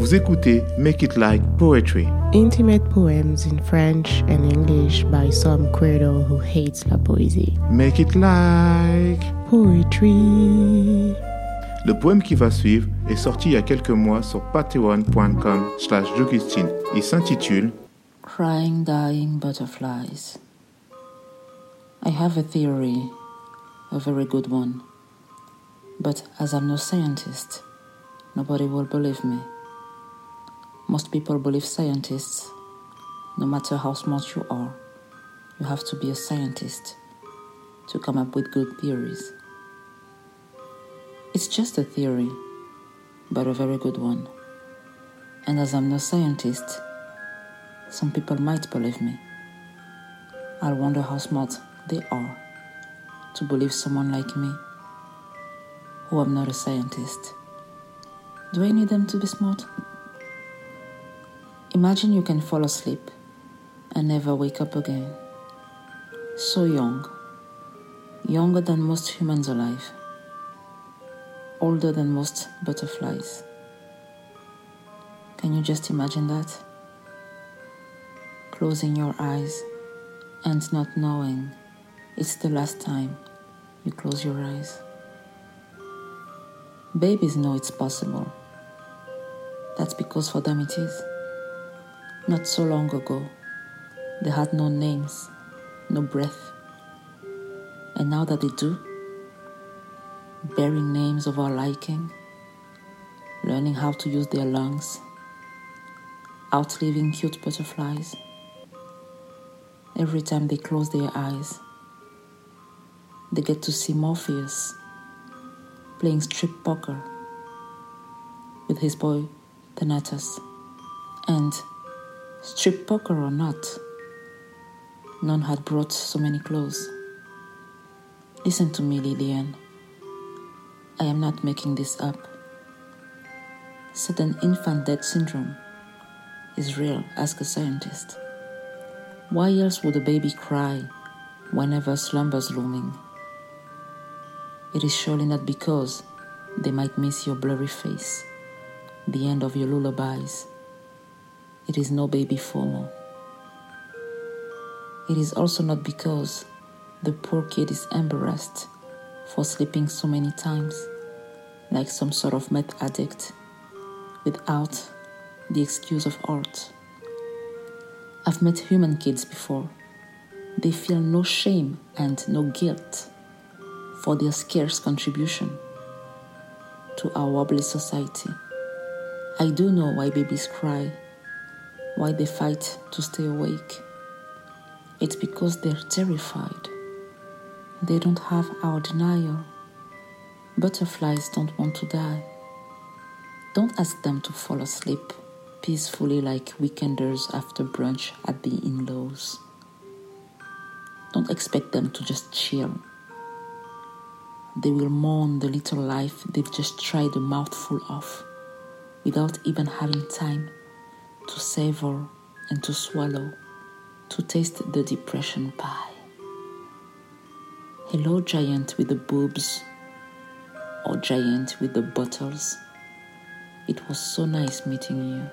Vous écoutez Make It Like Poetry. Intimate poems in French and English by some credo who hates la poésie. Make It Like Poetry. Le poème qui va suivre est sorti il y a quelques mois sur patreon.com slash Il s'intitule Crying Dying Butterflies. I have a theory, a very good one. But as I'm no scientist, nobody will believe me. Most people believe scientists. No matter how smart you are, you have to be a scientist to come up with good theories. It's just a theory, but a very good one. And as I'm no scientist, some people might believe me. I'll wonder how smart they are to believe someone like me, who am not a scientist. Do I need them to be smart? Imagine you can fall asleep and never wake up again. So young, younger than most humans alive, older than most butterflies. Can you just imagine that? Closing your eyes and not knowing it's the last time you close your eyes. Babies know it's possible. That's because for them it is. Not so long ago, they had no names, no breath. And now that they do, bearing names of our liking, learning how to use their lungs, outliving cute butterflies. Every time they close their eyes, they get to see Morpheus playing strip poker with his boy Thanatos and Strip poker or not, none had brought so many clothes. Listen to me, Lillian. I am not making this up. Sudden infant death syndrome is real, ask a scientist. Why else would a baby cry whenever slumber's looming? It is surely not because they might miss your blurry face, the end of your lullabies, it is no baby FOMO. It is also not because the poor kid is embarrassed for sleeping so many times, like some sort of meth addict, without the excuse of art. I've met human kids before. They feel no shame and no guilt for their scarce contribution to our wobbly society. I do know why babies cry why they fight to stay awake. It's because they're terrified. They don't have our denial. Butterflies don't want to die. Don't ask them to fall asleep peacefully like weekenders after brunch at the in laws. Don't expect them to just chill. They will mourn the little life they've just tried a mouthful of without even having time to savor and to swallow, to taste the depression pie. Hello, giant with the boobs, or giant with the bottles. It was so nice meeting you.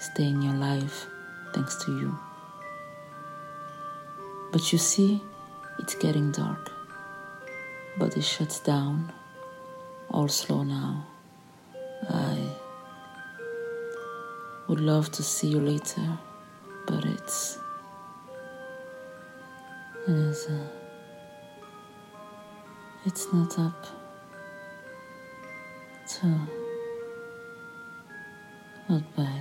Stay in your life thanks to you. But you see, it's getting dark. Body shuts down. All slow now. I would love to see you later, but it's. It's, uh, it's not up to. Not by.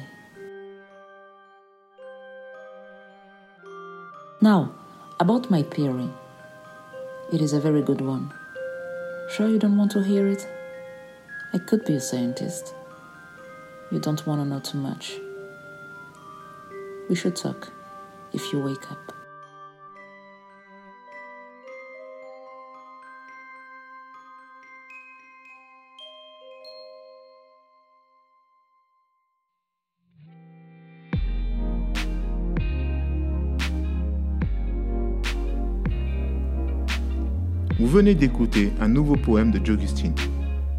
Now, about my theory. It is a very good one. Sure, you don't want to hear it? I could be a scientist. You don't want to know too much. We should talk if you wake up. Vous venez d'écouter un nouveau poème de Jogustine.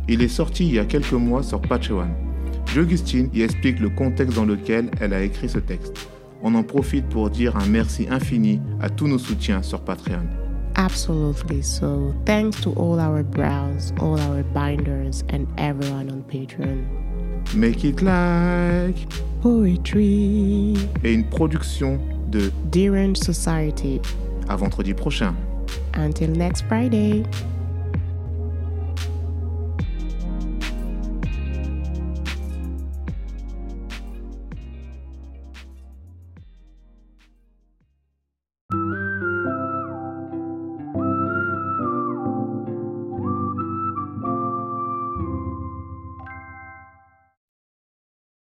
Il est sorti il y a quelques mois sur Patreon Jogustine y explique le contexte dans lequel elle a écrit ce texte. On en profite pour dire un merci infini à tous nos soutiens sur Patreon. Absolutely. So, thanks to all our brows, all our binders, and everyone on Patreon. Make it like Poetry. et une production de Derange Society. à vendredi prochain. Until next Friday.